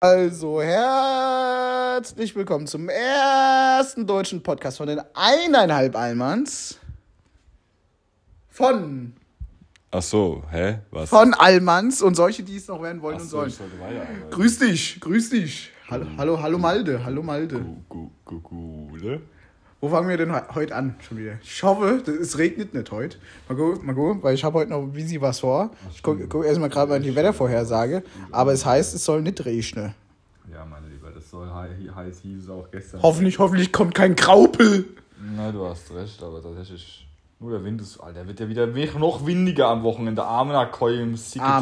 Also, herzlich willkommen zum ersten deutschen Podcast von den eineinhalb Allmanns. Von, Ach so, hä? Was? von Allmanns und solche, die es noch werden wollen Ach und so, sollen. Grüß dich, grüß dich. Hallo, hallo, hallo Malde, hallo Malde. Gu- gu- gu- Gule. Wo fangen wir denn he- heute an schon wieder? Ich hoffe, es regnet nicht heute. Mal gucken, mal gucken weil ich habe heute noch ein bisschen was vor. Ich gucke guck erstmal gerade mal in die Wettervorhersage. Aber es heißt, es soll nicht regnen. Ja, meine Lieber, das soll hei- heiß hieß es auch gestern. Hoffentlich, hoffentlich kommt kein Graupel. Na, du hast recht, aber tatsächlich. Nur der Wind ist. Alter, wird ja wieder noch windiger am Wochenende. Arme Koi im Ah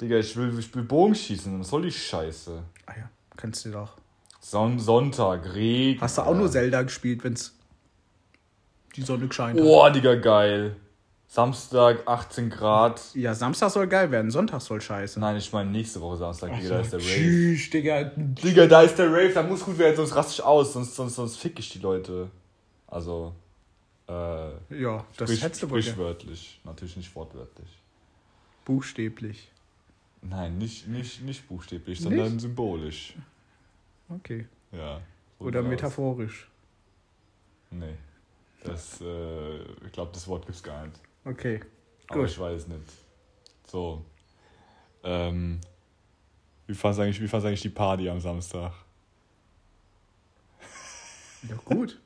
Digga, ich will, ich will Bogenschießen. Was soll die Scheiße? ja, kannst du doch. Son Sonntag, Regen. Hast du auch nur Zelda gespielt, wenn's die Sonne gescheint hat? Boah, Digga, geil. Samstag, 18 Grad. Ja, Samstag soll geil werden, Sonntag soll scheiße. Nein, ich meine nächste Woche Samstag, Digga, da ist der Rave. Tschüss, Digga. Digga, da ist der Rave, da muss gut werden, sonst raste ich aus, sonst, sonst, sonst fick ich die Leute. Also, äh, Ja, das sprich, hättest du wohl. sprichwörtlich, natürlich nicht wortwörtlich. Buchstäblich. Nein, nicht, nicht, nicht buchstäblich, sondern Nicht? symbolisch. Okay. Ja. Oder sieht's aus. metaphorisch. Nee. Das, äh, ich glaube, das Wort gibt's gar nicht. Okay. Aber Gut. ich weiß nicht. So. Ähm, wie fandst du eigentlich, wie eigentlich die Party am Samstag? Ja, gut.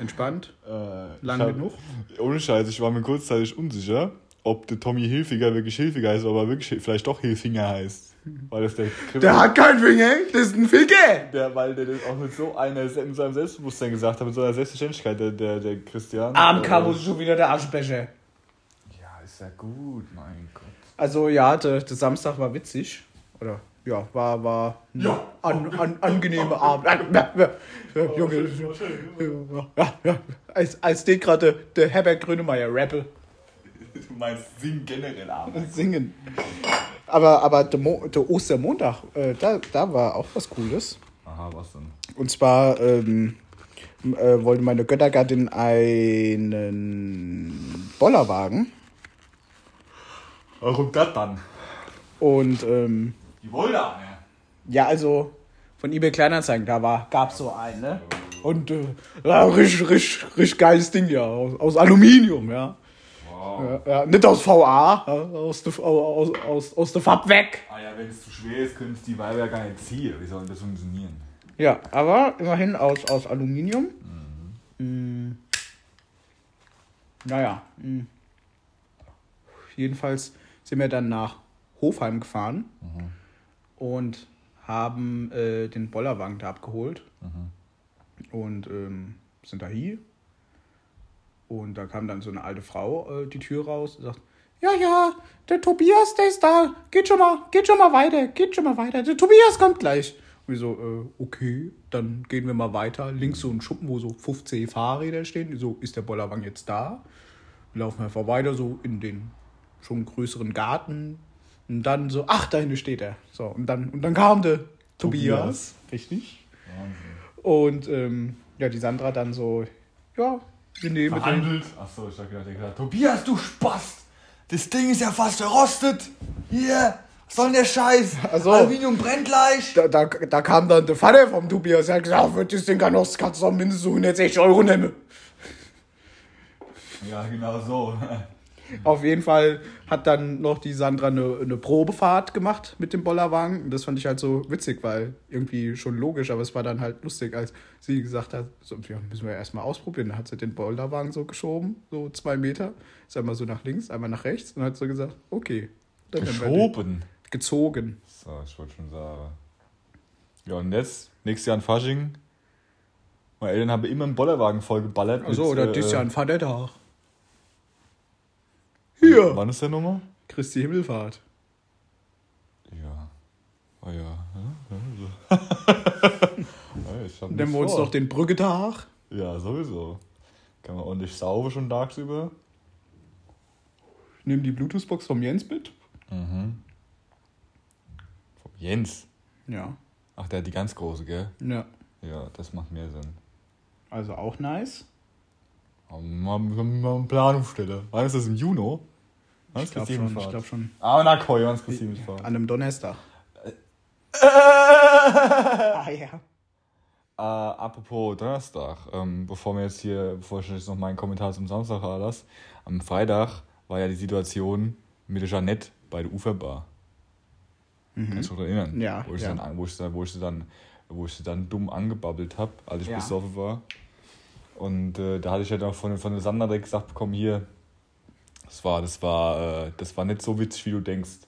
Entspannt. Äh, Lang hab- genug. Ohne Scheiß, ich war mir kurzzeitig unsicher, ob der Tommy Hilfiger wirklich Hilfiger heißt, aber wirklich vielleicht doch Hilfinger heißt. Weil das der Der hat keinen Finger, das ist ein Finger. der, weil der das auch mit so einer mit seinem Selbstbewusstsein gesagt hat, mit so einer Selbstverständlichkeit, der, der, der Christian. Am Äh, Kabus schon wieder der Aschenbecher. Ja, ist ja gut, mein Gott. Also ja, der, der Samstag war witzig. Oder ja, war, war ein an, an, angenehmer Abend. Ja, ja, ja, Junge. Ja, ja. Als, als den gerade der Herbert Grönemeyer rappe Du meinst Sing generell abends. und singen. Aber, aber der, Mo der Ostermontag, äh, da, da war auch was Cooles. Aha, was denn? Und zwar ähm, äh, wollte meine Göttergattin einen Bollerwagen. Warum das dann? Und ähm, Die wollte auch, ne? Ja, also von eBay Kleinanzeigen, da war, gab's so einen, ne? Und äh, ja, richtig, richtig, richtig geiles Ding, ja, aus, aus Aluminium, ja. Ja, ja. Nicht aus VA, aus der aus, aus, aus der Fab weg. Ah ja, wenn es zu schwer ist, können es die Weiber ja gar nicht ziehen. Wie soll das funktionieren? Ja, aber immerhin aus, aus Aluminium. Mm. Naja. Mm. Jedenfalls sind wir dann nach Hofheim gefahren und haben äh, den Bollerwagen da abgeholt. Und ähm, sind da hier. Und da kam dann so eine alte Frau äh, die Tür raus und sagt, ja, ja, der Tobias, der ist da. Geht schon mal, geht schon mal weiter, geht schon mal weiter. Der Tobias kommt gleich. Und wir so, äh, okay, dann gehen wir mal weiter. Links so ein Schuppen, wo so 15 Fahrräder stehen. Die So, ist der Bollerwagen jetzt da? Wir laufen einfach weiter, so in den schon größeren Garten. Und dann so, ach, da hinten steht er. So, und dann, und dann kam der Tobias. Tobias. Richtig. Wahnsinn. Und ähm, ja, die Sandra dann so, ja, wir nehmen den. Verhandelt. Achso, ich hab gedacht, der gesagt, Tobias, du Spast! Das Ding ist ja fast verrostet! Hier! Was soll denn der Scheiß? Ach so. Aluminium brennt gleich! Da, da, da kam dann der Vater vom Tobias, der hat gesagt, für das Ding kann doch, kannst du doch mindestens so 160 Euro nehmen. Ja, genau so. Auf jeden Fall hat dann noch die Sandra eine, eine Probefahrt gemacht mit dem Bollerwagen. Und das fand ich halt so witzig, weil irgendwie schon logisch, aber es war dann halt lustig, als sie gesagt hat, so, ja, müssen wir erstmal ausprobieren. Da hat sie den Bollerwagen so geschoben, so zwei Meter. Ist einmal so nach links, einmal nach rechts. Und hat so gesagt, okay. Dann. Geschoben. Gezogen. So, ich wollte schon sagen. Ja, und jetzt, nächstes Jahr in Fasching. Meine Eltern haben immer einen Bollerwagen vollgeballert. Also, oder äh, dieses Jahr ein Vatertag. Hier. Wann ist der Nummer? Christi Himmelfahrt. Ja. Oh ja. ich hab Nehmen wir uns vor. noch den Brücketag. Ja, sowieso. Kann man ordentlich sauber schon tagsüber. Nehmen die Bluetooth-Box vom Jens mit. Mhm. Vom Jens. Ja. Ach, der hat die ganz große, gell? Ja. Ja, das macht mehr Sinn. Also auch nice. Mal, eine Planung stellen. Wann ist das im Juni? Wann Ich glaube schon, ich glaube schon. Ah, na, Koi, wann ist Christi An einem Donnerstag. ah ja. Äh, apropos Donnerstag, ähm, bevor wir jetzt hier, bevor ich jetzt noch meinen Kommentar zum Samstag lasse, am Freitag war ja die Situation mit der Jeannette bei der Uferbar. Mhm. Kannst du dich noch erinnern? Ja. Wo ich, ja. Dann, wo, ich, wo, ich sie dann, wo ich sie dann dumm angebabbelt habe, als ich Ja. besoffen war. Und äh, da hatte ich ja noch von, von der Sandra direkt gesagt bekommen, hier, das war, das war, äh, das war nicht so witzig, wie du denkst.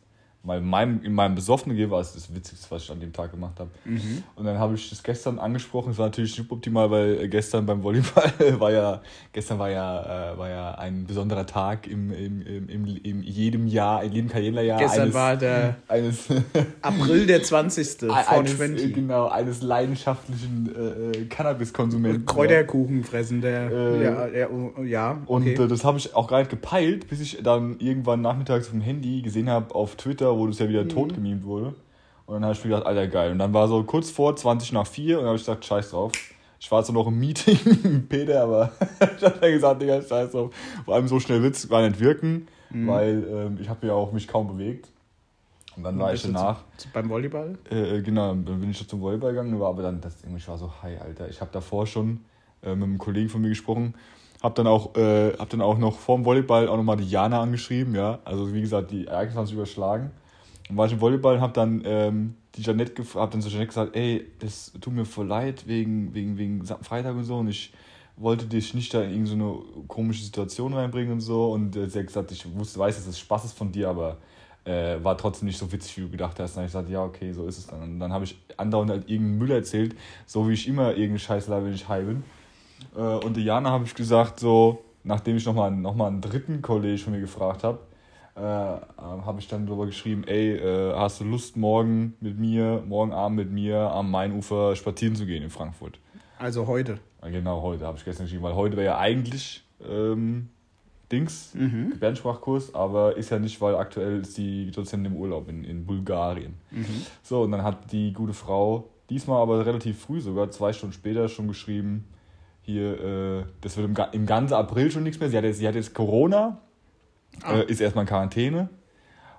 Weil in meinem, in meinem besoffenen Gehen war es das Witzigste, was ich an dem Tag gemacht habe. Mhm. Und dann habe ich das gestern angesprochen. Es war natürlich suboptimal, weil äh, gestern beim Volleyball war ja, gestern war ja, äh, war ja ein besonderer Tag im, im, im, im, im jedem Jahr, in jedem Kalenderjahr. Gestern eines, war der eines, April der 20. eines, äh, 420. genau, eines leidenschaftlichen äh, äh, Cannabiskonsumenten. Kräuterkuchen fressen, der. Äh, ja, ja, oh, ja, Und okay. äh, das habe ich auch gar nicht gepeilt, bis ich dann irgendwann nachmittags auf dem Handy gesehen habe auf Twitter, wo das ja wieder Mhm. tot gemimt wurde. Und dann habe ich mir gedacht, Alter, geil. Und dann war so kurz vor 20 nach 4 und dann habe ich gesagt, scheiß drauf. Ich war zwar noch im Meeting mit Peter, aber ich habe dann gesagt, Digga, scheiß drauf. Vor allem so schnell wird's gar nicht wirken, Mhm. weil ähm, ich habe ja auch mich kaum bewegt. Und dann war ich danach, zu- Beim Volleyball? äh, genau, dann bin ich zum Volleyball gegangen, war aber dann, das, irgendwie, ich war so, hi, Alter, ich habe davor schon äh, mit einem Kollegen von mir gesprochen, hab dann auch, äh, hab dann auch noch vorm Volleyball auch nochmal die Jana angeschrieben, ja, also wie gesagt, die Ereignisse haben sich überschlagen. Und war ich im Volleyball und hab dann ähm, die Janette, hab dann so Janette gesagt, ey, es tut mir voll leid wegen, wegen, wegen Freitag und so und ich wollte dich nicht da in irgendeine komische Situation reinbringen und so und äh, sie hat gesagt, ich wusste, weiß, dass es Spaß ist von dir, aber äh, war trotzdem nicht so witzig, wie du gedacht hast. Dann habe ich gesagt, ja, okay, so ist es dann. Und dann habe ich andauernd halt irgendeinen Müll erzählt, so wie ich immer irgendeinen Scheiß laber, wenn ich high bin. Äh, und Diana habe ich gesagt, so, nachdem ich nochmal noch mal einen dritten Kollege von mir gefragt habe, äh, äh, habe ich dann darüber geschrieben, ey, äh, hast du Lust, morgen mit mir, morgen Abend mit mir am Mainufer spazieren zu gehen in Frankfurt? Also heute. Ja, genau, heute habe ich gestern geschrieben, weil heute wäre ja eigentlich ähm, Dings, Mhm. Gebärdensprachkurs, aber ist ja nicht, weil aktuell ist die Dozentin im Urlaub in, in Bulgarien. So, und dann hat die gute Frau diesmal aber relativ früh, sogar zwei Stunden später, schon geschrieben, hier, äh, das wird im, im ganzen April schon nichts mehr. Sie hat jetzt, sie hat jetzt Corona, Ah. äh, ist erstmal in Quarantäne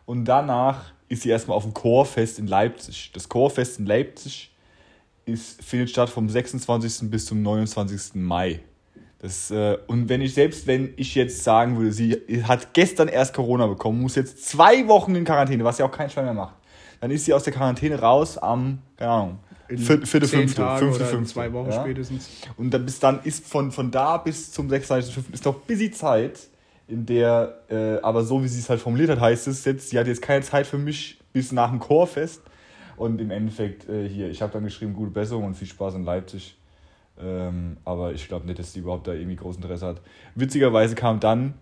und danach ist sie erstmal auf dem Chorfest in Leipzig. Das Chorfest in Leipzig ist, findet statt vom 26. bis zum 29. Mai. Das, äh, und wenn ich, selbst wenn ich jetzt sagen würde, sie hat gestern erst Corona bekommen, muss jetzt zwei Wochen in Quarantäne, was ja auch kein Schwein mehr macht, dann ist sie aus der Quarantäne raus am, keine Ahnung, In vierte, fünfte, Tage fünfte, fünfte. zwei Wochen ja? spätestens. Und dann, bis dann ist von, von da bis zum 26.05. ist noch busy Zeit, in der, äh, aber so wie sie es halt formuliert hat, heißt es jetzt, sie hat jetzt keine Zeit für mich bis nach dem Chorfest. Und im Endeffekt äh, hier, ich habe dann geschrieben, gute Besserung und viel Spaß in Leipzig. Ähm, aber ich glaube nicht, dass sie überhaupt da irgendwie großes Interesse hat. Witzigerweise kam dann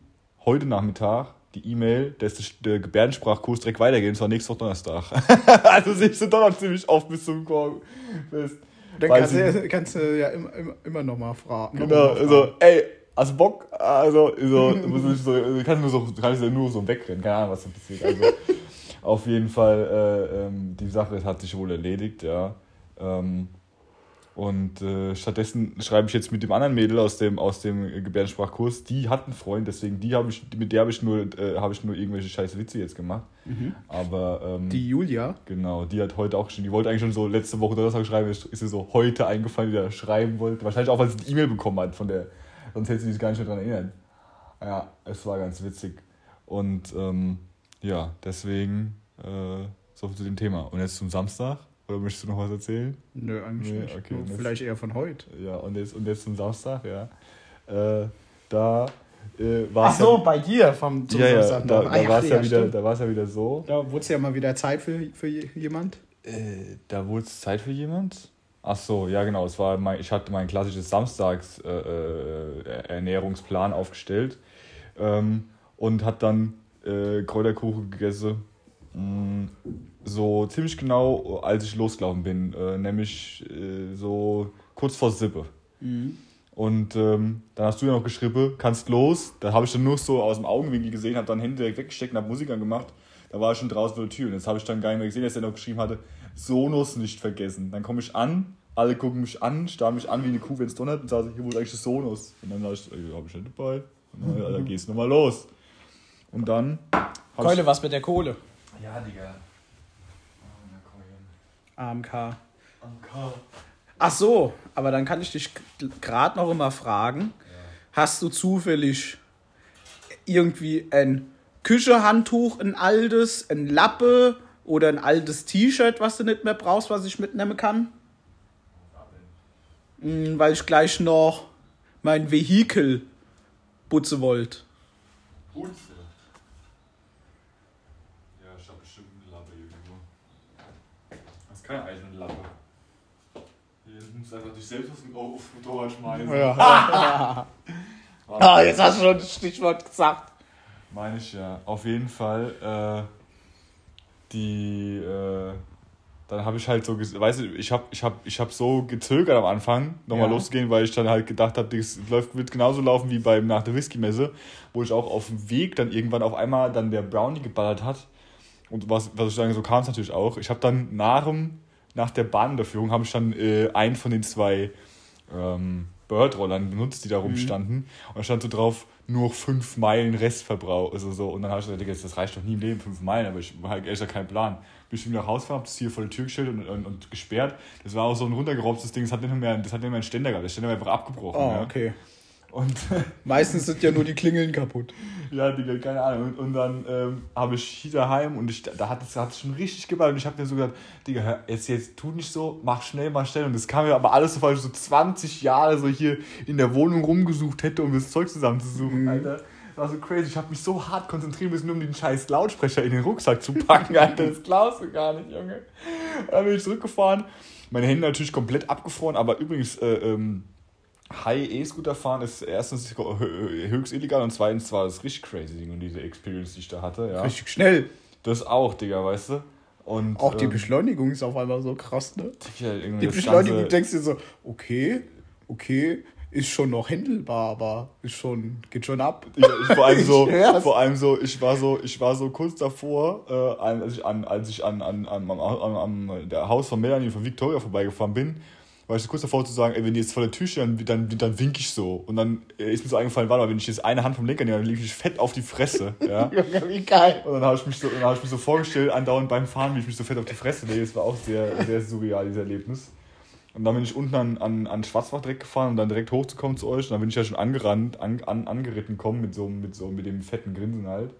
heute Nachmittag die E-Mail, dass der- Gebärdensprachkurs direkt weitergeht, und zwar nächste Woche Donnerstag. also siehst du doch noch ziemlich oft bis zum Chorfest. Dann kannst du, kannst du ja immer, immer, immer noch mal fragen. noch Genau, mal fragen. also, ey, hast du Bock? Also, so, so, du kannst nur so, kannst ja nur so wegrennen, keine Ahnung, was da passiert. Also, auf jeden Fall, äh, ähm, die Sache hat sich wohl erledigt, ja. Ähm, und äh, stattdessen schreibe ich jetzt mit dem anderen Mädel aus dem, aus dem Gebärdensprachkurs, die hat einen Freund, deswegen die habe ich, mit der habe ich nur, äh, habe ich nur irgendwelche scheiß Witze jetzt gemacht. Aber ähm, Die Julia. Genau, die hat heute auch schon, die wollte eigentlich schon so letzte Woche Donnerstag schreiben, ist ihr so heute eingefallen, die da schreiben wollte. Wahrscheinlich auch, weil sie eine E-Mail bekommen hat von der, sonst hätte sie sich gar nicht mehr daran erinnert. Ja, es war ganz witzig. Und ähm, ja, deswegen äh, so viel zu dem Thema. Und jetzt zum Samstag, oder möchtest du noch was erzählen? Nö, eigentlich Nee, nicht. okay, Vielleicht eher von heute. Ja, und jetzt, und jetzt zum Samstag, ja. Äh, da äh, war es Ach so, bei dir vom zum ja, ja, Samstag da, da Ah, war es ja, wieder, da ja wieder so. Da wurde es ja mal wieder Zeit für, für je- jemand. Äh, da wurde es Zeit für jemand? Ach so, ja genau. Es war mein, ich hatte mein klassisches Samstags äh, äh, Ernährungsplan aufgestellt ähm, und hat dann äh, Kräuterkuchen gegessen. Mm, so ziemlich genau, als ich losgelaufen bin, äh, nämlich äh, so kurz vor Sippe. Und ähm, dann hast du ja noch geschrieben, kannst los. Da habe ich dann nur so aus dem Augenwinkel gesehen, habe dann Hände direkt weggesteckt und habe Musik angemacht. Da war ich schon draußen vor der Tür. Und jetzt habe ich dann gar nicht mehr gesehen, dass er noch geschrieben hatte, Sonos nicht vergessen. Dann komme ich an, alle gucken mich an, starren mich an wie eine Kuh, wenn es donnert und sagen, hier ist eigentlich das Sonos? Und dann sage ich, ey, habe ich nicht dabei. Und dann, ja, dann gehst du nochmal los. Und dann. hab Keule, was mit der Kohle? Ich, ja, Digga. AMK. AMK. Ach so, aber dann kann ich dich gerade noch immer fragen, ja. hast du zufällig irgendwie ein Küchehandtuch, ein altes, ein Lappe oder ein altes T-Shirt, was du nicht mehr brauchst, was ich mitnehmen kann? Mhm, weil ich gleich noch mein Vehikel putzen wollte. Putze? Ja, ich hab bestimmt eine Lappe irgendwo. Das ist keine eigene Lappe. Hier musst einfach dich selbst auf den Motorrad schmeißen. Ja. ah, jetzt hast du schon das Stichwort gesagt. Meine ich ja. Auf jeden Fall, äh, die, äh, dann habe ich halt so, weißt du, ich habe ich hab, ich hab so gezögert am Anfang, nochmal ja. loszugehen, weil ich dann halt gedacht habe, das läuft, wird genauso laufen wie beim nach der Whisky-Messe, wo ich auch auf dem Weg dann irgendwann auf einmal dann der Brownie geballert hat. Und was, was ich sagen, so kam es natürlich auch. Ich habe dann nach, dem, nach der Bahnunterführung habe ich dann äh, einen von den zwei ähm, Bird-Rollern benutzt, die da mhm. rumstanden. Mhm. Und da stand so drauf, nur 5 Meilen Restverbrauch. Also so. Und dann habe ich gesagt, das reicht doch nie im Leben, 5 Meilen, aber ich habe echt keinen Plan. Bin ich wieder nach Hause gefahren, habe das hier vor der Tür gestellt und, und, und, gesperrt. Das war auch so ein runtergerobbtes Ding, das hat nicht mehr, das hat nicht mehr einen Ständer gehabt. Der Ständer war einfach abgebrochen. Oh, ja. okay. Und Meistens sind ja nur die Klingeln kaputt. ja, Digga, keine Ahnung. Und, und dann ähm, habe ich hier daheim und ich, da hat es hat schon richtig geballt. Und ich habe mir so gesagt, Digga, jetzt, jetzt tu nicht so, mach schnell, mach schnell. Und das kam mir aber alles so falsch, so 20 Jahre so hier in der Wohnung rumgesucht hätte, um das Zeug zusammenzusuchen, mhm. Alter. Das war so crazy. Ich habe mich so hart konzentrieren müssen, um den scheiß Lautsprecher in den Rucksack zu packen, Alter. Das glaubst du gar nicht, Junge. Und dann bin ich zurückgefahren. Meine Hände natürlich komplett abgefroren, aber übrigens, äh, ähm, High-E-Scooter fahren ist erstens höchst illegal und zweitens war das richtig crazy, Ding und diese Experience, die ich da hatte. Ja. Richtig schnell. Das auch, Digga, weißt du? Und, auch die ähm, Beschleunigung ist auf einmal so krass, ne? Digga, die Beschleunigung, du denkst dir so, okay, okay, ist schon noch händelbar, aber ist schon, geht schon ab. Ja, vor allem so, vor allem so, ich war so, ich war so kurz davor, äh, als ich an, als ich an, an, an, an, an, an der Haus von Melanie von Victoria vorbeigefahren bin, war ich kurz davor zu sagen, ey, wenn die jetzt vor der Tür stehen, dann, dann, dann wink ich so. Und dann äh, ist mir so eingefallen, warte mal, wenn ich jetzt eine Hand vom Lenker nehme, dann liege ich fett auf die Fresse. Ja? wie geil. Und dann habe ich, mich so, hab ich mich so vorgestellt, andauernd beim Fahren, wie ich mich so fett auf die Fresse lege. Das war auch sehr, sehr surreal, dieses Erlebnis. Und dann bin ich unten an, an, an Schwarzbach direkt gefahren, um dann direkt hochzukommen zu euch. Und dann bin ich ja schon angerannt, an, an, angeritten kommen mit so, mit so mit dem fetten Grinsen halt.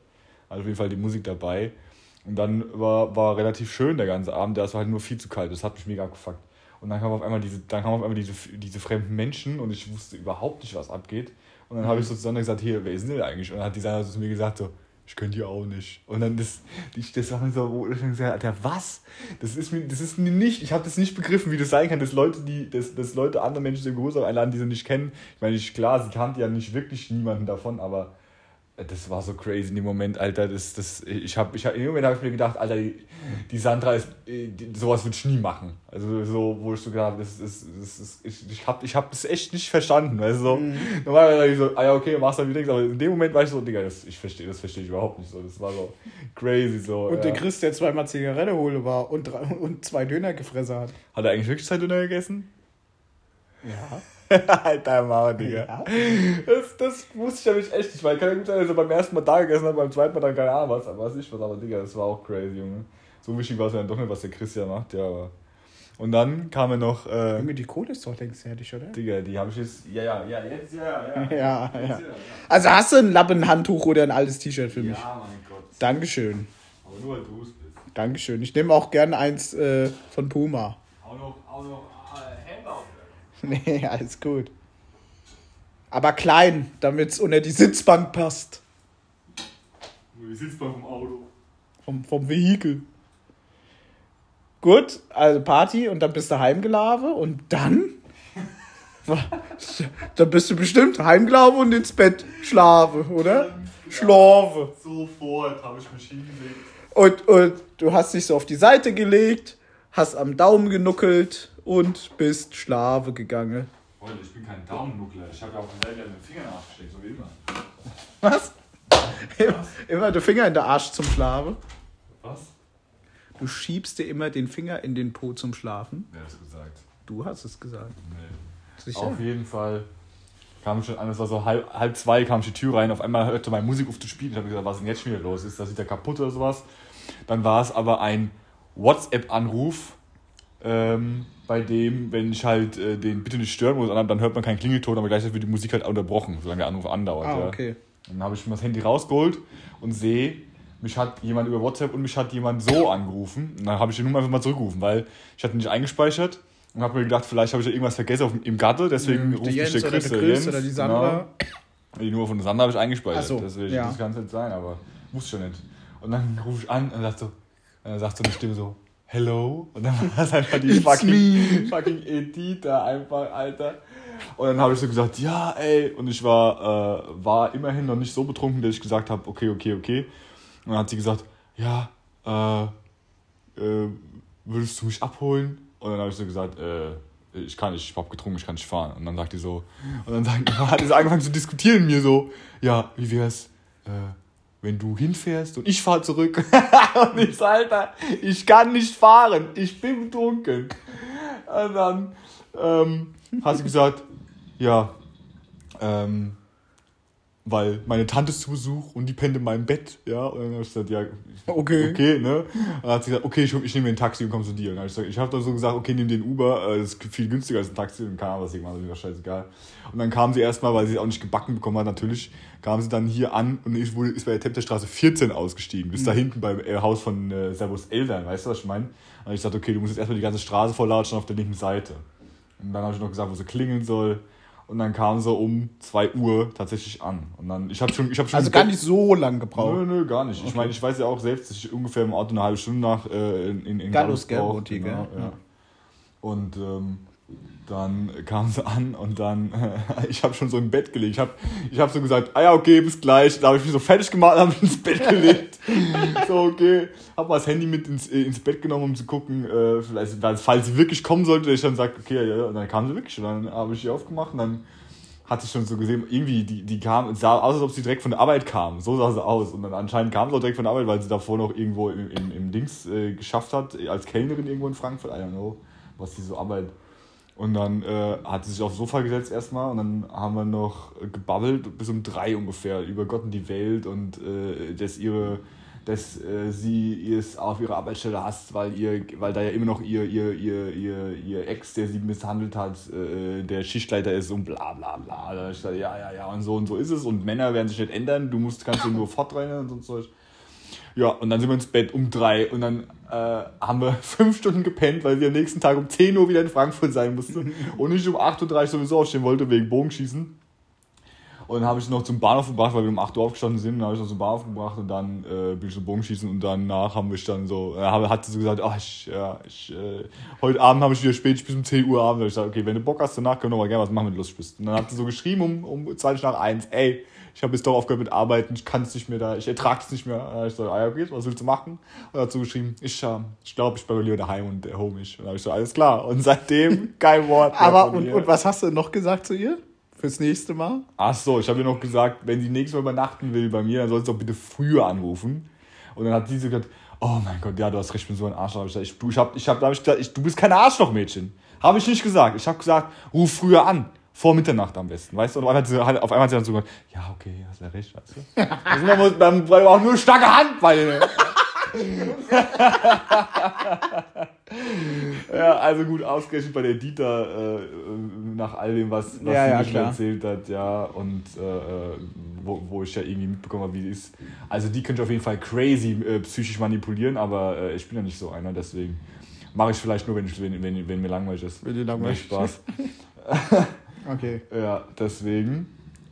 Also auf jeden Fall die Musik dabei. Und dann war, war relativ schön der ganze Abend. Der war halt nur viel zu kalt. Das hat mich mega abgefuckt. Und dann kamen auf einmal diese, dann kamen auf einmal diese, diese fremden Menschen und ich wusste überhaupt nicht, was abgeht. Und dann habe ich sozusagen gesagt, hier, wer ist denn eigentlich? Und dann hat die Sana zu mir gesagt, so, ich könnte die auch nicht. Und dann das, die, das war so, wo ich gesagt Alter, was? Das ist mir, das ist mir nicht, ich habe das nicht begriffen, wie das sein kann, dass Leute, die, dass, dass Leute andere Menschen zum Geburtstag einladen, die sie nicht kennen. Ich meine, ich, klar, sie kannte ja nicht wirklich niemanden davon, aber das war so crazy in dem Moment, Alter. Das, das, ich hab, ich hab, in dem Moment habe ich mir gedacht, Alter, die, die Sandra ist, die, sowas würde ich nie machen. Also so, wo ich so gedacht habe, das, das, das, das, ich, ich habe ich hab das echt nicht verstanden. Also so, mhm. normalerweise ich so, ah ja, okay, machst du wie denkst, aber in dem Moment war ich so, Digga, das, ich verstehe, das verstehe ich überhaupt nicht so. Das war so crazy so. Und ja. der Chris, der zweimal Zigarette holen war und, drei, und zwei Döner gefressen hat. Hat er eigentlich wirklich zwei Döner gegessen? Ja. Alter Maul, Digga. Ja. Das, das wusste ich ja nicht echt nicht, weil kann ja gut sein, dass er beim ersten Mal da gegessen hat, beim zweiten Mal dann keine Ahnung was, aber was ich was, aber Digga, das war auch crazy, Junge. So wichtig war es ja dann doch nicht, was der Christian macht, ja, aber. Und dann kam er noch. Äh, Junge, die Kohle ist doch längst fertig, oder? Digga, die habe ich jetzt. Ja, ja, ja, jetzt, ja, ja. ja, ja. ja. Also hast du ein Lappenhandtuch oder ein altes T-Shirt für mich? Ja, mein Gott. Dankeschön. Aber nur, weil du es bist. Dankeschön. Ich nehme auch gerne eins äh, von Puma. Auch noch, auch noch Nee, alles gut. Aber klein, damit es unter die Sitzbank passt. Die Sitzbank vom Auto. Vom, vom Vehikel. Gut, also Party und dann bist du heimgelaufen und dann? dann bist du bestimmt heimgelaufen und ins Bett schlafen, oder? Ja, Schlafe. Sofort habe ich mich hingelegt. Und, und du hast dich so auf die Seite gelegt, hast am Daumen genuckelt und bist schlafe gegangen. Freunde, ich bin kein Daumennuckler. Ich habe ja auch selber den Finger nachgesteckt, so wie immer. Was? Immer, immer der Finger in der Arsch zum Schlafen? Was? Du schiebst dir immer den Finger in den Po zum Schlafen? Wer hat es gesagt? Du hast es gesagt. Nee. Sicher? Auf jeden Fall kam schon an, es war so halb, halb zwei, kam ich die Tür rein, auf einmal hörte meine Musik auf zu spielen. Ich habe gesagt, was ist denn jetzt schon wieder los? Ist das wieder kaputt oder sowas? Dann war es aber ein WhatsApp-Anruf ähm, bei dem, wenn ich halt äh, den Bitte nicht stören muss, dann hört man keinen Klingelton, aber gleichzeitig wird die Musik halt unterbrochen, solange der Anruf andauert. Ah, ja. okay. Dann habe ich mir das Handy rausgeholt und sehe, mich hat jemand über WhatsApp und mich hat jemand so angerufen. Und dann habe ich die Nummer einfach mal zurückgerufen, weil ich hatte nicht eingespeichert und habe mir gedacht, vielleicht habe ich ja irgendwas vergessen auf, im Gatte, deswegen Der ruft mich der oder Chris, der der Chris oder die Sandra. Genau. Die Nummer von der Sandra habe ich eingespeichert, so, deswegen ja. das kann es nicht sein, aber wusste schon nicht. Und dann rufe ich an und sagt so, und dann sagt so eine Stimme so, Hello? Und dann war das einfach die It's fucking, me. fucking Edita einfach, Alter. Und dann habe ich so gesagt, ja, ey. Und ich war, äh, war immerhin noch nicht so betrunken, dass ich gesagt habe, okay, okay, okay. Und dann hat sie gesagt, ja, äh, äh, würdest du mich abholen? Und dann habe ich so gesagt, äh, ich kann nicht, ich hab getrunken, ich kann nicht fahren. Und dann sagt die so, und dann sagt, hat sie angefangen zu diskutieren mit mir so, ja, wie wär's, äh, wenn du hinfährst und ich fahre zurück. und ich so, Alter, ich kann nicht fahren, ich bin betrunken. Und dann ähm, hat sie gesagt, ja, ähm, weil meine Tante ist zu Besuch und die pennt in meinem Bett, ja. Und dann habe ich gesagt, ja, Okay. okay, ne? Und dann hat sie gesagt, okay, ich, ich nehme ein Taxi und komme zu dir. Und dann habe ich gesagt, ich habe dann so gesagt, okay, nimm den Uber, äh, das ist viel günstiger als ein Taxi und keine Ahnung, was ich gemacht habe, mir war scheißegal. Und dann kam sie erstmal, weil sie auch nicht gebacken bekommen hat, natürlich, kam sie dann hier an und ich wurde, ist bei der Tempterstraße 14 ausgestiegen, bis da hinten beim äh, Haus von äh, Servus Eltern, weißt du, was ich meine? Und ich sagte, okay, du musst jetzt erstmal die ganze Straße vollatschen auf der linken Seite. Und dann habe ich noch gesagt, wo sie klingeln soll. Und dann kam sie um 2 Uhr tatsächlich an. Und dann, ich habe schon, ich habe schon Also gar nicht so lang gebraucht. Nö, nö, gar nicht. Ich meine, ich weiß ja auch selbst, dass ich ungefähr im Auto eine halbe Stunde nach äh, in, in, in Gallus, gell, brauch. wohnt die, genau, gell? ja. Und ähm, dann kam sie an und dann, ich habe schon so im Bett gelegt. Ich habe ich hab so gesagt, ah ja, okay, bis gleich. Da habe ich mich so fertig gemacht und habe ins Bett gelegt. so, okay. Habe mal das Handy mit ins, äh, ins Bett genommen, um zu gucken, äh, vielleicht, falls sie wirklich kommen sollte, ich dann sage, okay, ja, ja. Und dann kam sie wirklich. Und dann habe ich sie aufgemacht und dann hatte ich schon so gesehen, irgendwie, die, die kam, sah aus, als ob sie direkt von der Arbeit kam. So sah sie aus. Und dann anscheinend kam sie auch direkt von der Arbeit, weil sie davor noch irgendwo im, im, im Dings äh, geschafft hat, als Kellnerin irgendwo in Frankfurt. I don't know, was sie so arbeitet. Und dann äh, hat sie sich aufs Sofa gesetzt erstmal und dann haben wir noch gebabbelt bis um drei ungefähr über Gott und die Welt und äh, dass ihre dass äh, sie es auf ihrer Arbeitsstelle hasst, weil ihr weil da ja immer noch ihr ihr ihr ihr, ihr Ex, der sie misshandelt hat, äh, der Schichtleiter ist und bla bla bla. Da ich gesagt, ja ja ja und so und so ist es und Männer werden sich nicht ändern, du musst kannst du nur fortrennen und so Zeug. Ja, und dann sind wir ins Bett um drei und dann äh, haben wir fünf Stunden gepennt, weil wir am nächsten Tag um 10 Uhr wieder in Frankfurt sein mussten und ich um 8.30 Uhr sowieso aufstehen wollte wegen Bogenschießen. Und dann habe ich noch zum Bahnhof gebracht, weil wir um 8 Uhr aufgestanden sind. Dann habe ich noch zum Bahnhof gebracht und dann äh, bin ich zum Bogenschießen und danach haben wir dann so, äh, hat sie so gesagt, ach, ich, ja, ich, äh, heute Abend habe ich wieder spät, ich bis um 10 Uhr Abend. Da hab ich gesagt, okay, wenn du Bock hast, danach können wir noch mal gerne was machen, wenn du Lust bist. Und dann hat sie so geschrieben um, um 20 nach 1, ey, ich habe jetzt doch aufgehört mit Arbeiten, ich kann es nicht mehr da, ich ertrage es nicht mehr. Habe ich so, ah, okay, was willst du machen? Und so geschrieben, ich, äh, ich glaube, ich bleibe lieber daheim und erhole mich. Und dann habe ich so, alles klar. Und seitdem kein Wort mehr Aber und, und was hast du noch gesagt zu ihr? Fürs nächste Mal? Ach so, ich habe ihr noch gesagt, wenn sie nächstes Mal übernachten will bei mir, dann soll sie doch bitte früher anrufen. Und dann hat sie so gesagt, oh mein Gott, ja, du hast recht, ich bin so ein Arschloch. Ich, gesagt, ich, du, ich hab, ich hab, da hab ich gesagt, ich, du bist kein Arschloch-Mädchen. Habe ich nicht gesagt. Ich habe gesagt, ruf früher an. Vor Mitternacht am besten, weißt du? Und auf einmal hat auf einmal hat sie dann so gesagt, ja, okay, hast ja recht, weißt du? Also, man muss, dann braucht man auch nur starke Handbeine. ja, also gut, ausgerechnet bei der Dieter, äh, nach all dem, was, was Ja, sie ja, mir schon klar. erzählt hat, ja, und äh, wo, wo ich ja irgendwie mitbekommen habe, wie sie ist. Also die könnte ich auf jeden Fall crazy äh, psychisch manipulieren, aber äh, ich bin ja nicht so einer, deswegen mache ich vielleicht nur, wenn, ich, wenn, wenn, wenn mir langweilig ist. Wenn dir langweilig Spaß. Okay. Ja, deswegen.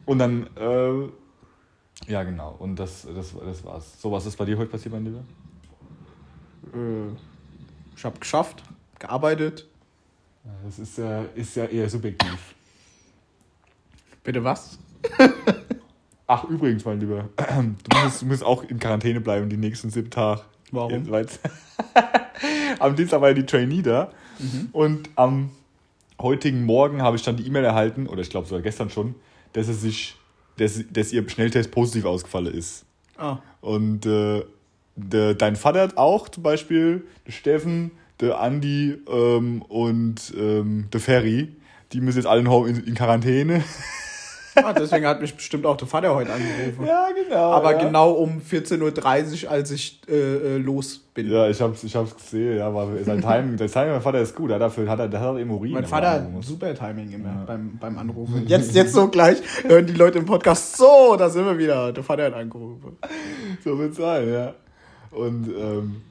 Und dann, äh, ja genau, und das, das, das war's. So, was ist bei dir heute passiert, mein Lieber? Äh, ich habe geschafft, gearbeitet. Das ist ja, ist ja eher subjektiv. Bitte was? Ach, übrigens, mein Lieber, du musst, du musst auch in Quarantäne bleiben die nächsten sieben Tage. Warum? Jetzt, am Dienstag war ja die Trainee da und am heutigen Morgen habe ich dann die E-Mail erhalten, oder ich glaube sogar gestern schon, dass es sich, dass, dass ihr Schnelltest positiv ausgefallen ist. Ah. Und äh, der, dein Vater hat auch zum Beispiel, der Steffen, der Andi ähm, und ähm, der Ferry, die müssen jetzt alle in, in Quarantäne. Ah, deswegen hat mich bestimmt auch der Vater heute angerufen. Ja, genau. Aber ja. genau um 14.30 Uhr, als ich äh, äh, los bin. Ja, ich hab's, ich hab's gesehen, ja, aber sein Timing, das Timing, mein Vater ist gut, ja, dafür hat er, hat eben Urin. Mein Vater hat super Timing immer beim, beim Anrufen. Jetzt, jetzt so gleich hören die Leute im Podcast, so, da sind wir wieder. Der Vater hat angerufen. So wird's sein, ja. Und, ähm,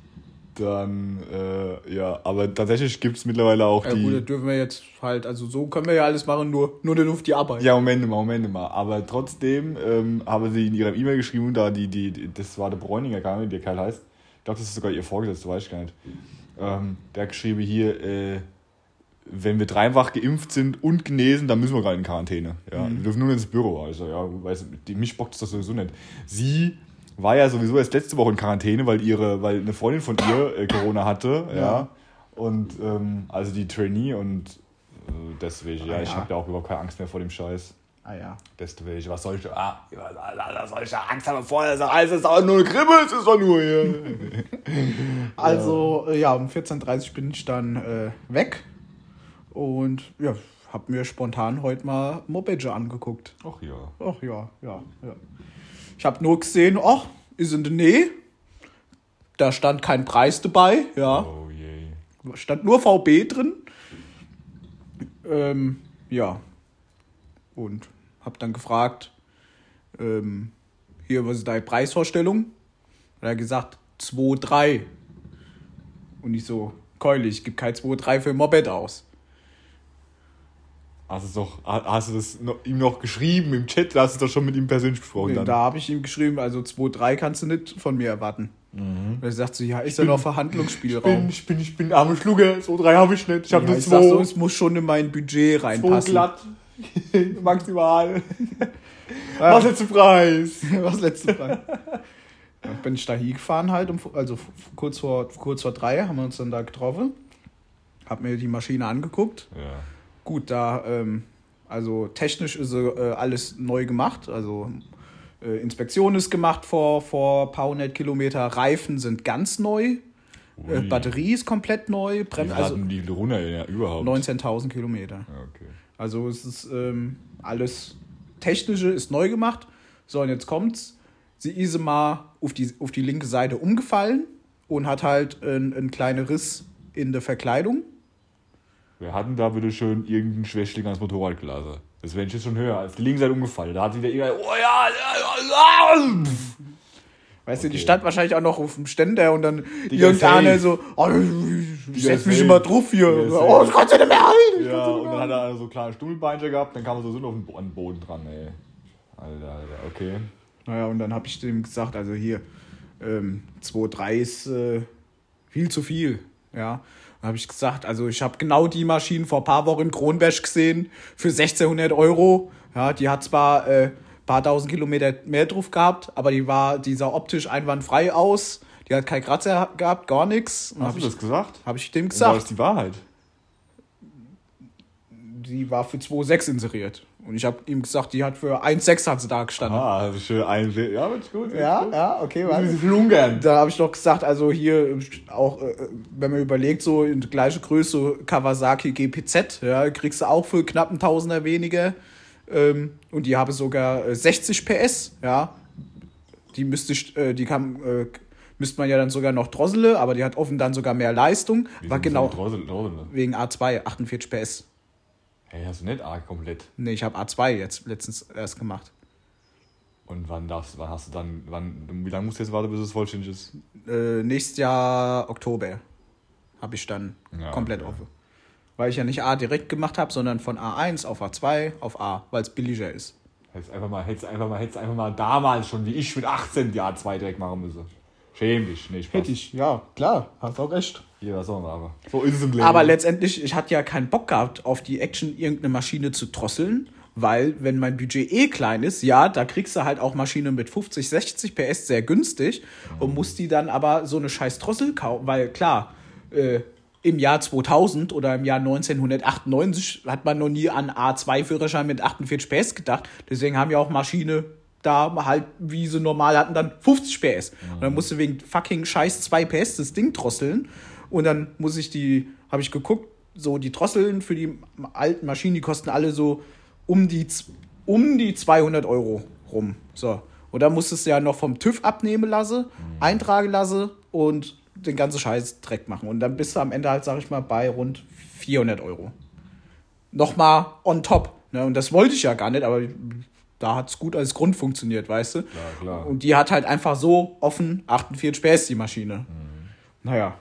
dann, äh, ja, aber tatsächlich gibt's mittlerweile auch Ja die. gut, dürfen wir jetzt halt, also so können wir ja alles machen, nur, nur nicht auf die Arbeit. Ja, Moment mal, Moment mal. Aber trotzdem ähm, haben sie in ihrer E-Mail geschrieben, da die, die, die, das war der Bräuninger, gar nicht, der Kerl heißt. Ich glaube, das ist sogar ihr Vorgesetzter, weiß ich gar nicht. Ähm, der hat geschrieben hier, äh, wenn wir dreifach geimpft sind und genesen, dann müssen wir gar in Quarantäne. Ja, Wir dürfen nur ins Büro. Also, ja, weiß, die, mich bockt das sowieso nicht. Sie war ja sowieso erst letzte Woche in Quarantäne, weil ihre, weil eine Freundin von ihr äh, Corona hatte, ja. Ja. Und ähm, also die Trainee und äh, deswegen, ja, Ah, ich ja. habe ja auch überhaupt keine Angst mehr vor dem Scheiß. Ah ja. Deswegen, was soll ich, ah, was soll ich Angst haben vorher? Sag, alles ist auch nur eine Grippe, es ist doch nur hier. Also, äh, ja, um 14.30 Uhr bin ich dann äh, weg und ja, hab mir spontan heute mal Mopedge angeguckt. Ach ja. Ach ja, ja, ja. Ich habe nur gesehen, ach, ist in der Nähe. Da stand kein Preis dabei, ja. Oh je. Stand nur VB drin. Ähm, ja. Und hab dann gefragt, ähm, hier, was ist deine Preisvorstellung? Hat er gesagt, 2,3. Und ich so, Keule, ich gebe kein 2,3 für ein Moped aus. Hast, doch, hast du das noch, ihm noch geschrieben im Chat? Da hast du doch schon mit ihm persönlich besprochen. dann. Da habe ich ihm geschrieben, also 2,3 kannst du nicht von mir erwarten. Und er sagt so, ja, ist ja noch ich, bin, Verhandlungsspielraum. ich, bin, ich bin arme so drei habe ich nicht. Ich habe Ja, nur ich sag so, zwei. es muss schon in mein Budget reinpassen. glatt. Maximal. Was letzte Preis? Was letzte Frage. Dann bin ich da hingefahren halt, um, also kurz vor, kurz vor drei haben wir uns dann da getroffen. Hab mir die Maschine angeguckt. Ja. Gut, da, ähm, also technisch ist äh, alles neu gemacht. Also äh, Inspektion ist gemacht vor, vor ein paar hundert Kilometer. Reifen sind ganz neu. Äh. Batterie ist komplett neu. Wie Brem viel also die runter ja, überhaupt? 19.000 Kilometer. Ja, okay. Also es ist ähm, alles Technische ist neu gemacht. So, und jetzt kommt's. Sie ist mal auf die, auf die linke Seite umgefallen und hat halt einen, einen kleinen Riss in der Verkleidung. Wir hatten da bitte schön irgendeinen Schwächling ans Motorrad gelassen. Das wäre jetzt schon höher. Auf die linke Seite umgefallen. Da hat wieder irgendwer, oh ja, ja, ja, ja. Weißt du, die Okay. stand wahrscheinlich auch noch auf dem Ständer und dann Digga, irgendeiner so, oh, ich setz mich immer drauf hier. Oh, das kannst du nicht mehr halten. Ja, und dann hat er so kleine Stummelbeinchen gehabt, dann kam er so so auf den Boden dran, ey. Alter, Alter, okay. Naja, und dann habe ich dem gesagt, also hier, ähm, 2,3 ist äh, viel zu viel. Ja, habe ich gesagt, also ich habe genau die Maschinen vor ein paar Wochen in Kronberg gesehen für 1600 Euro. Ja, die hat zwar äh, paar tausend Kilometer mehr drauf gehabt, aber die war, die sah optisch einwandfrei aus. Die hat keinen Kratzer gehabt, gar nichts. Hast Habe du ich, das gesagt? hab ich dem Und War das gesagt. die Wahrheit? Die war für 2,6 inseriert. Und ich habe ihm gesagt, die hat für 1,6 hat sie da gestanden. Ah, schön ein. Ja, wird gut. Ja, ja, okay, Sie flungern. Da habe ich doch gesagt, also hier auch, äh, wenn man überlegt, so in gleiche Größe Kawasaki GPZ, ja, kriegst du auch für knapp einen Tausender weniger. Ähm, und die habe sogar äh, 60 PS, ja. Die müsste ich, äh, die äh, müsste man ja dann sogar noch drosseln, aber die hat offen dann sogar mehr Leistung. War genau Drossel, Drossel. wegen A2, 48 PS. Hey, hast du nicht A komplett? Nee, ich habe A2 jetzt letztens erst gemacht. Und wann darfst wann hast du dann, wann, wie lange musst du jetzt warten, bis es vollständig ist? Äh, nächstes Jahr Oktober habe ich dann Ja, komplett okay. offen. Weil ich ja nicht A direkt gemacht habe, sondern von A1 auf A2 auf A, weil es billiger ist. Hättest einfach mal, hättest einfach mal, hättest einfach mal damals schon, wie ich mit 18 Jahr zwei direkt machen müssen. Schäm dich, nee, Spaß. ich, ja, klar, hast auch recht. Ja, man aber. So ist es im Leben. Aber letztendlich, ich hatte ja keinen Bock gehabt, auf die Action irgendeine Maschine zu drosseln, weil wenn mein Budget eh klein ist, ja, da kriegst du halt auch Maschinen mit 50, 60 PS sehr günstig und musst die dann aber so eine scheiß Drossel kaufen, weil klar, äh, im Jahr 2000 oder im Jahr 1998 hat man noch nie an A2-Führerschein mit 48 PS gedacht. Deswegen haben ja auch Maschine da halt, wie sie normal hatten, dann 50 PS. Und dann musst du wegen fucking scheiß 2 PS das Ding drosseln. Und dann muss ich die, habe ich geguckt, so die Drosseln für die alten Maschinen, die kosten alle so um die um die 200 Euro rum. So. Und dann musstest du ja noch vom TÜV abnehmen lassen, eintragen lassen und den ganzen Scheiß Dreck machen. Und dann bist du am Ende halt, sag ich mal, bei rund 400 Euro. Nochmal on top. Ne? Und das wollte ich ja gar nicht, aber da hat es gut als Grund funktioniert, weißt du? Klar, klar. Und die hat halt einfach so offen 48 PS, die Maschine. Naja.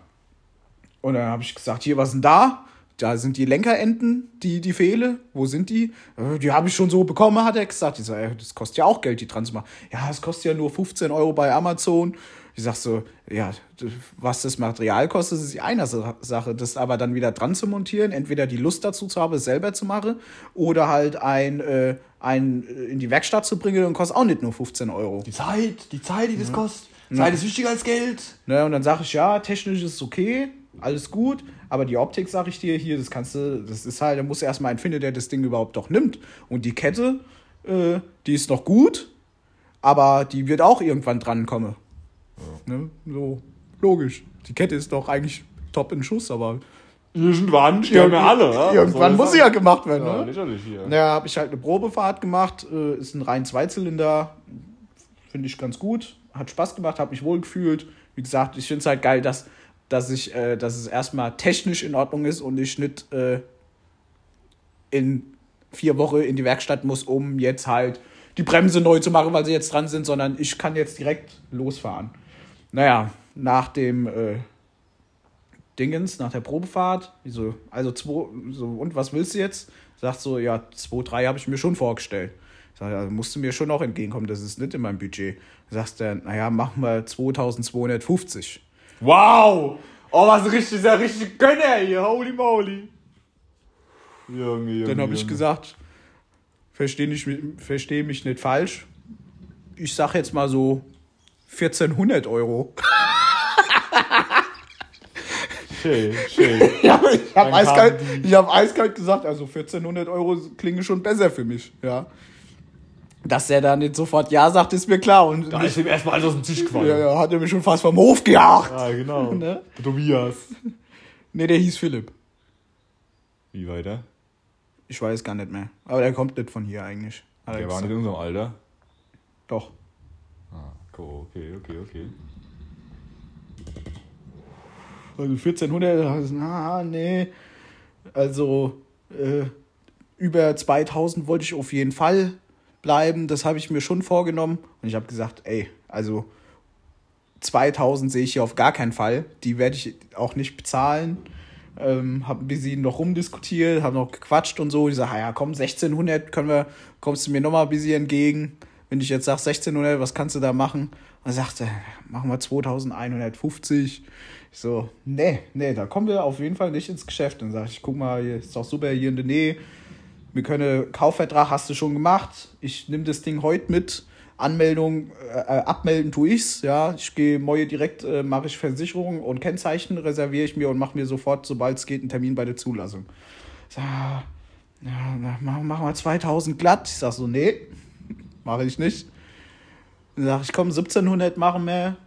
Und dann habe ich gesagt, hier, was ist denn da? Da sind die Lenkerenden, die, die fehle. Wo sind die? "Äh, Die habe ich schon so bekommen, hat er gesagt. Ich sage, das kostet ja auch Geld, die dran zu machen. Ja, das kostet ja nur 15 Euro bei Amazon. Ich sag so, ja, was das Material kostet, ist die eine Sa- Sache. Das aber dann wieder dran zu montieren, entweder die Lust dazu zu haben, es selber zu machen, oder halt ein, äh, ein äh, in die Werkstatt zu bringen und kostet auch nicht nur 15 Euro. Die Zeit, die Zeit, die das kostet. Zeit ist wichtiger als Geld. Ne, und dann sage ich, ja, technisch ist es okay, alles gut, aber die Optik, sage ich dir, hier, das kannst du, das ist halt, da muss erstmal einen finden, der das Ding überhaupt doch nimmt. Und die Kette, äh, die ist noch gut, aber die wird auch irgendwann drankommen. Ne, so, logisch. Die Kette ist doch eigentlich top in Schuss, aber Irgendwann sterben wir alle. ja? irgendwann muss sie ja gemacht werden. Ja, ne? lächerlich hier. Naja, habe ich halt eine Probefahrt gemacht. Äh, ist ein rein Zweizylinder. Finde ich ganz gut. Hat Spaß gemacht, habe mich wohl gefühlt. Wie gesagt, ich finde es halt geil, dass, dass, ich, äh, dass es erstmal technisch in Ordnung ist und ich nicht äh, in vier Wochen in die Werkstatt muss, um jetzt halt die Bremse neu zu machen, weil sie jetzt dran sind, sondern ich kann jetzt direkt losfahren. Naja, nach dem äh, Dingens, nach der Probefahrt, so, also zwei, so, und was willst du jetzt? Sagt so, ja, 2, 3 habe ich mir schon vorgestellt. Sag, ja, musst du mir schon noch entgegenkommen, das ist nicht in meinem Budget. Sagst er, naja, machen wir 2250. Wow! Oh, was richtig, sehr richtig Gönner hier. Holy moly. Junge, Junge. Dann habe ich gesagt, verstehe versteh mich nicht falsch. Ich sag jetzt mal so 1400 Euro. Schön, schön. Ja, ich habe Dann eiskalt, ich hab eiskalt gesagt, also 1400 Euro klingen schon besser für mich. Ja. Dass er da nicht sofort Ja sagt, ist mir klar. Und Da ist ihm erstmal alles aus dem Tisch gefallen. ja, ja, hat er mich schon fast vom Hof gejagt. Ja, genau. Ne? Tobias. Nee, der hieß Philipp. Wie weiter? Ich weiß gar nicht mehr. Aber der kommt nicht von hier eigentlich. Er Der war nicht in unserem Alter. Doch. Okay, okay, okay. Also 1400, na, nee. Also äh, über 2000 wollte ich auf jeden Fall bleiben. Das habe ich mir schon vorgenommen. Und ich habe gesagt, ey, also 2000 sehe ich hier auf gar keinen Fall. Die werde ich auch nicht bezahlen. Ähm, habe ein bisschen noch rumdiskutiert, habe noch gequatscht und so. Ich sage, ja, komm, 1600 können wir, kommst du mir noch mal ein bisschen entgegen. Wenn ich jetzt sage 1600, was kannst du da machen? Und er sagte, machen wir 2150. Ich so, nee, nee, da kommen wir auf jeden Fall nicht ins Geschäft. Dann sage ich, guck mal, hier ist doch super hier in der Nähe. Wir können, Kaufvertrag hast du schon gemacht. Ich nehme das Ding heute mit. Anmeldung, äh, abmelden tue ich's, ja. Ich gehe morgen direkt, äh, mache ich Versicherung und Kennzeichen, reserviere ich mir und mache mir sofort, sobald es geht, einen Termin bei der Zulassung. Sag, ja, na, mach, mach mal 2000 glatt. Ich sag so, nee, mache ich nicht. Dann sag ich, komm, 1700 machen wir.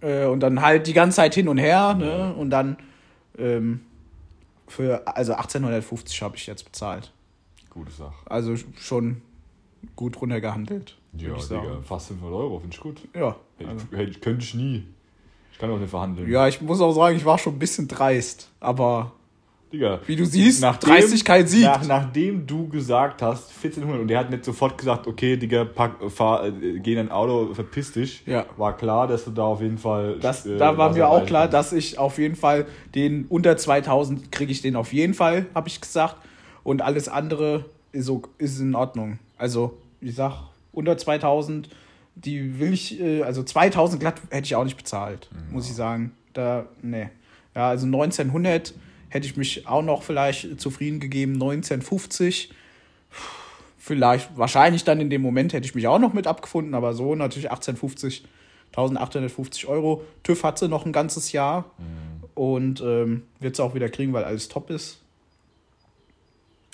Äh, und dann halt die ganze Zeit hin und her, ne? Und dann ähm, für, also 1850 habe ich jetzt bezahlt. Gute Sache. Also schon gut runtergehandelt. Ja, Digga, fast 500 Euro, finde ich gut. Ja. Also. ich, könnte ich nie. Ich kann auch nicht verhandeln. Ja, ich muss auch sagen, ich war schon ein bisschen dreist. Aber Digga. wie du siehst, Nachdem- Dreistigkeit siegt. Nach, nachdem du gesagt hast, 1400, und der hat nicht sofort gesagt, okay, Digga, pack, fahr, äh, geh in dein Auto, verpiss dich, Ja. war klar, dass du da auf jeden Fall. Das, äh, da war mir auch klar, dass ich auf jeden Fall den unter 2000 kriege ich den auf jeden Fall, habe ich gesagt. Und alles andere ist, so, ist in Ordnung. Also, ich sag, unter 2000, die will ich, äh, also 2000 glatt hätte ich auch nicht bezahlt, muss ich sagen. Da, nee. Ja, also 1900 hätte ich mich auch noch vielleicht zufrieden gegeben, 1950. Vielleicht, wahrscheinlich dann in dem Moment hätte ich mich auch noch mit abgefunden, aber so natürlich 1850, 1850 Euro. TÜV hat sie noch ein ganzes Jahr und ähm, wird sie auch wieder kriegen, weil alles top ist.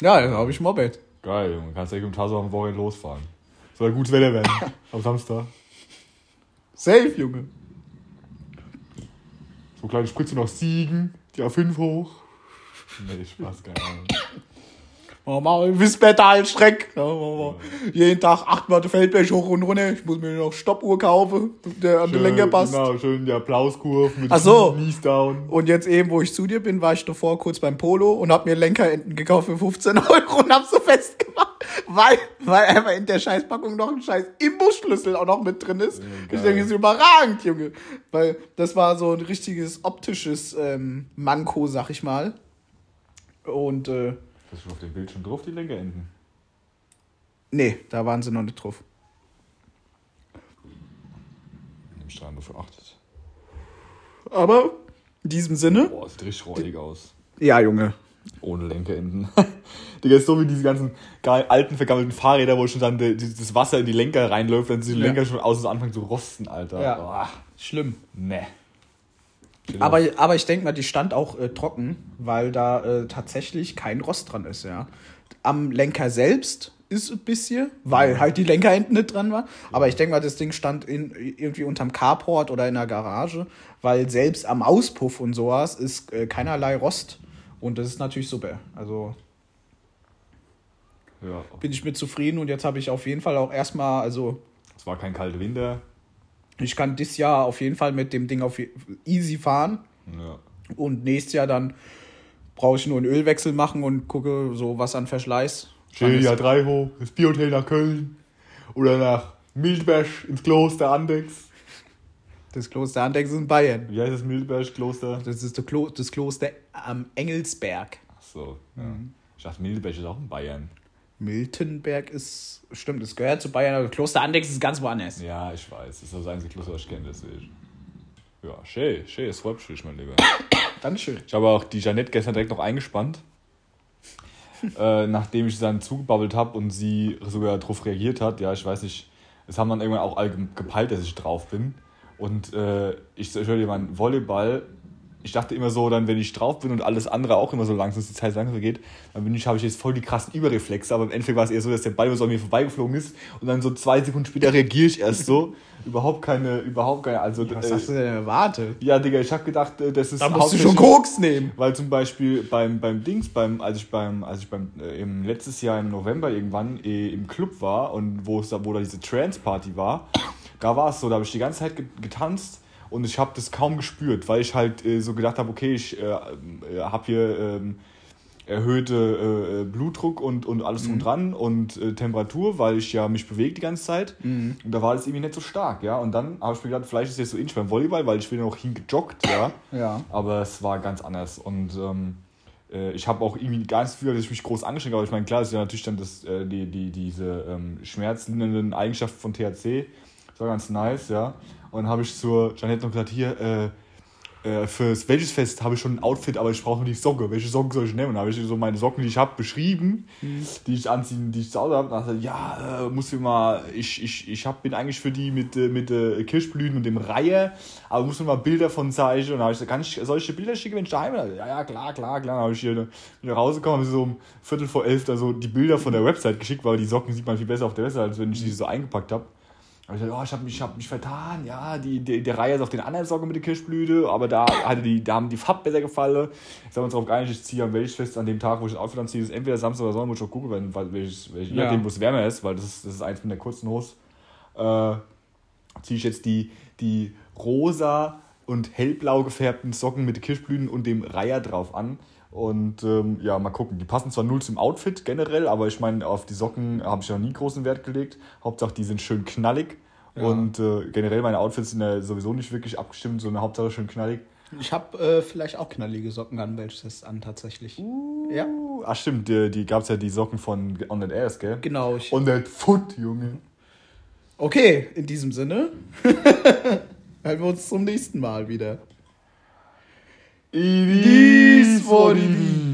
Ja, da habe ich Moped. Geil, Junge, kannst direkt um Taso am Wochenende losfahren. Soll gutes Wetter werden. am Samstag. Safe, Junge. So kleine Spritze noch Siegen, die A5 hoch. Nee, Spaß, keine Ahnung. Oh, mal Wispertal-Streck. Ja, ja. Jeden Tag achtmal den Feldberg hoch und runter. Ich muss mir noch Stoppuhr kaufen, der an den Lenker passt. Genau, schön die Applauskurve mit Ach so. Knees down. Und jetzt eben, wo ich zu dir bin, war ich davor kurz beim Polo und hab mir Lenkerenten gekauft für 15 Euro und hab so festgemacht, weil, weil einfach in der Scheißpackung noch ein scheiß Imbusschlüssel auch noch mit drin ist. ich geil. denke, das ist überragend, Junge. Weil das war so ein richtiges optisches ähm, Manko, sag ich mal. Und äh, Das ist schon auf dem Bild schon drauf, die Lenkerenden. nee, da waren sie noch nicht drauf. Im Strahlen dafür achtet. Aber in diesem Sinne, Boah, sieht richtig räudig aus. ja, Junge. Ohne Lenkerenden. Digga, ist so wie diese ganzen alten, vergammelten Fahrräder, wo schon dann das Wasser in die Lenker reinläuft, dann sind die Ja. Lenker schon außen anfangen zu rosten, Alter. Ja. Boah, Schlimm. Ne. Aber, aber ich denke mal, die stand auch äh, trocken, weil da äh, tatsächlich kein Rost dran ist, ja. Am Lenker selbst ist ein bisschen, weil halt die Lenkerenden nicht dran war. Aber ich denke mal, das Ding stand in, irgendwie unterm Carport oder in der Garage, weil selbst am Auspuff und sowas ist äh, keinerlei Rost. Und das ist natürlich super. Also Ja, bin ich mit zufrieden und jetzt habe ich auf jeden Fall auch erstmal, also es war kein kalter Winter. Ich kann dieses Jahr auf jeden Fall mit dem Ding auf easy fahren. Ja. Und nächstes Jahr dann brauche ich nur einen Ölwechsel machen und gucke so was an Verschleiß. Schön, ja, drei hoch, das Biohotel nach Köln. Oder nach Mildberg ins Kloster Andex. Das Kloster Andex ist in Bayern. Wie heißt das Mildberg Kloster? Das ist das, Klo das Kloster am Engelsberg. Ach so, ja. Mhm. Ich dachte, Mildberg ist auch in Bayern. Miltenberg ist, stimmt, das gehört zu Bayern, aber Kloster Andex ist ganz woanders. Ja, ich weiß. Das ist das einzige Kloster, was ich kenne, deswegen. Ja, schön, schön, es freut mich, mein Lieber. Dankeschön. Ich habe auch die Jeanette gestern direkt noch eingespannt. äh, nachdem ich sie dann zugebabbelt habe und sie sogar darauf reagiert hat. Ja, ich weiß nicht, es haben dann irgendwann auch alle ge- gepeilt, dass ich drauf bin. Und äh, ich, ich höre dir mein Volleyball. Ich dachte immer so, dann, wenn ich drauf bin und alles andere auch immer so langsam, die Zeit langsam geht, dann bin ich, habe ich jetzt voll die krassen Überreflexe. Aber im Endeffekt war es eher so, dass der Ball so an mir vorbeigeflogen ist und dann so zwei Sekunden später reagiere ich erst so. überhaupt keine, überhaupt keine, also. Was äh, hast du denn erwartet? ja, Digga, ich habe gedacht, äh, das ist. Da musst du schon Koks nehmen. weil zum Beispiel beim, beim Dings, beim, als ich beim, als ich beim äh, im letztes Jahr im November irgendwann äh, im Club war und wo es da, wo da diese Trance-Party war, da war es so, da habe ich die ganze Zeit ge getanzt und ich habe das kaum gespürt, weil ich halt äh, so gedacht habe, okay, ich äh, äh, habe hier ähm, erhöhte äh, Blutdruck und, und alles drum dran und äh, Temperatur, weil ich ja mich bewege die ganze Zeit. Und da war das irgendwie nicht so stark, ja. Und dann habe ich mir gedacht, vielleicht ist jetzt so ähnlich beim Volleyball, weil ich bin noch hingejoggt, ja. Ja. Aber es war ganz anders. Und ähm, äh, ich habe auch irgendwie gar nicht das Gefühl, dass ich mich groß angestrengt habe. Aber ich meine, klar, das ist ja natürlich dann das, äh, die, die, diese ähm, schmerzlindernden Eigenschaften von THC. Das war ganz nice, ja. Und habe ich zur Janette noch gesagt, hier, äh, äh, fürs welches Fest habe ich schon ein Outfit, aber ich brauche nur die Socke. Welche Socken soll ich nehmen? Und dann habe ich so meine Socken, die ich habe, beschrieben, die ich anziehen, die ich zu Hause habe. Und dann ja, äh, muss ich mal, ich, ich, ich hab, bin eigentlich für die mit, äh, mit äh, Kirschblüten und dem Reihe, aber muss mir mal Bilder von zeigen. Und dann habe ich gesagt, kann ich solche Bilder schicken, wenn ich daheim bin? Ja, ja, klar, klar, klar. Dann habe ich hier wieder nach Hause gekommen, habe so um Viertel vor elf da so die Bilder von der Website geschickt, weil die Socken sieht man viel besser auf der Website, als wenn ich die so eingepackt habe. Ich oh, ich habe mich, ich hab mich vertan, ja, die, die, der Reihe ist auf den anderen Socken mit der Kirschblüte, aber da, hatte die, da haben die Farben besser gefallen. Jetzt haben wir uns darauf geeinigt, ich ziehe am Weltfest an dem Tag, wo ich das Outfit anziehe, ist entweder Samstag oder Sonntag, muss ich auch gucken, wenn, weil, welches, welches, je Ja. nachdem, wo es wärmer ist, weil das ist, das ist eins mit der kurzen Hose, äh, ziehe ich jetzt die, die rosa und hellblau gefärbten Socken mit Kirschblüten und dem Reiher drauf an. Und ähm, ja, mal gucken. Die passen zwar null zum Outfit generell, aber ich meine, auf die Socken habe ich noch nie großen Wert gelegt. Hauptsache, die sind schön knallig. Und äh, generell meine Outfits sind ja sowieso nicht wirklich abgestimmt, sondern Hauptsache schön knallig. Ich habe äh, vielleicht auch knallige Socken an welches an tatsächlich. Ja. Uh, ach stimmt, die, die gab es ja die Socken von On That Airs, gell? Genau. Ich, On That Foot, Junge. okay, in diesem Sinne. Hören wir uns zum nächsten Mal wieder. It It's for the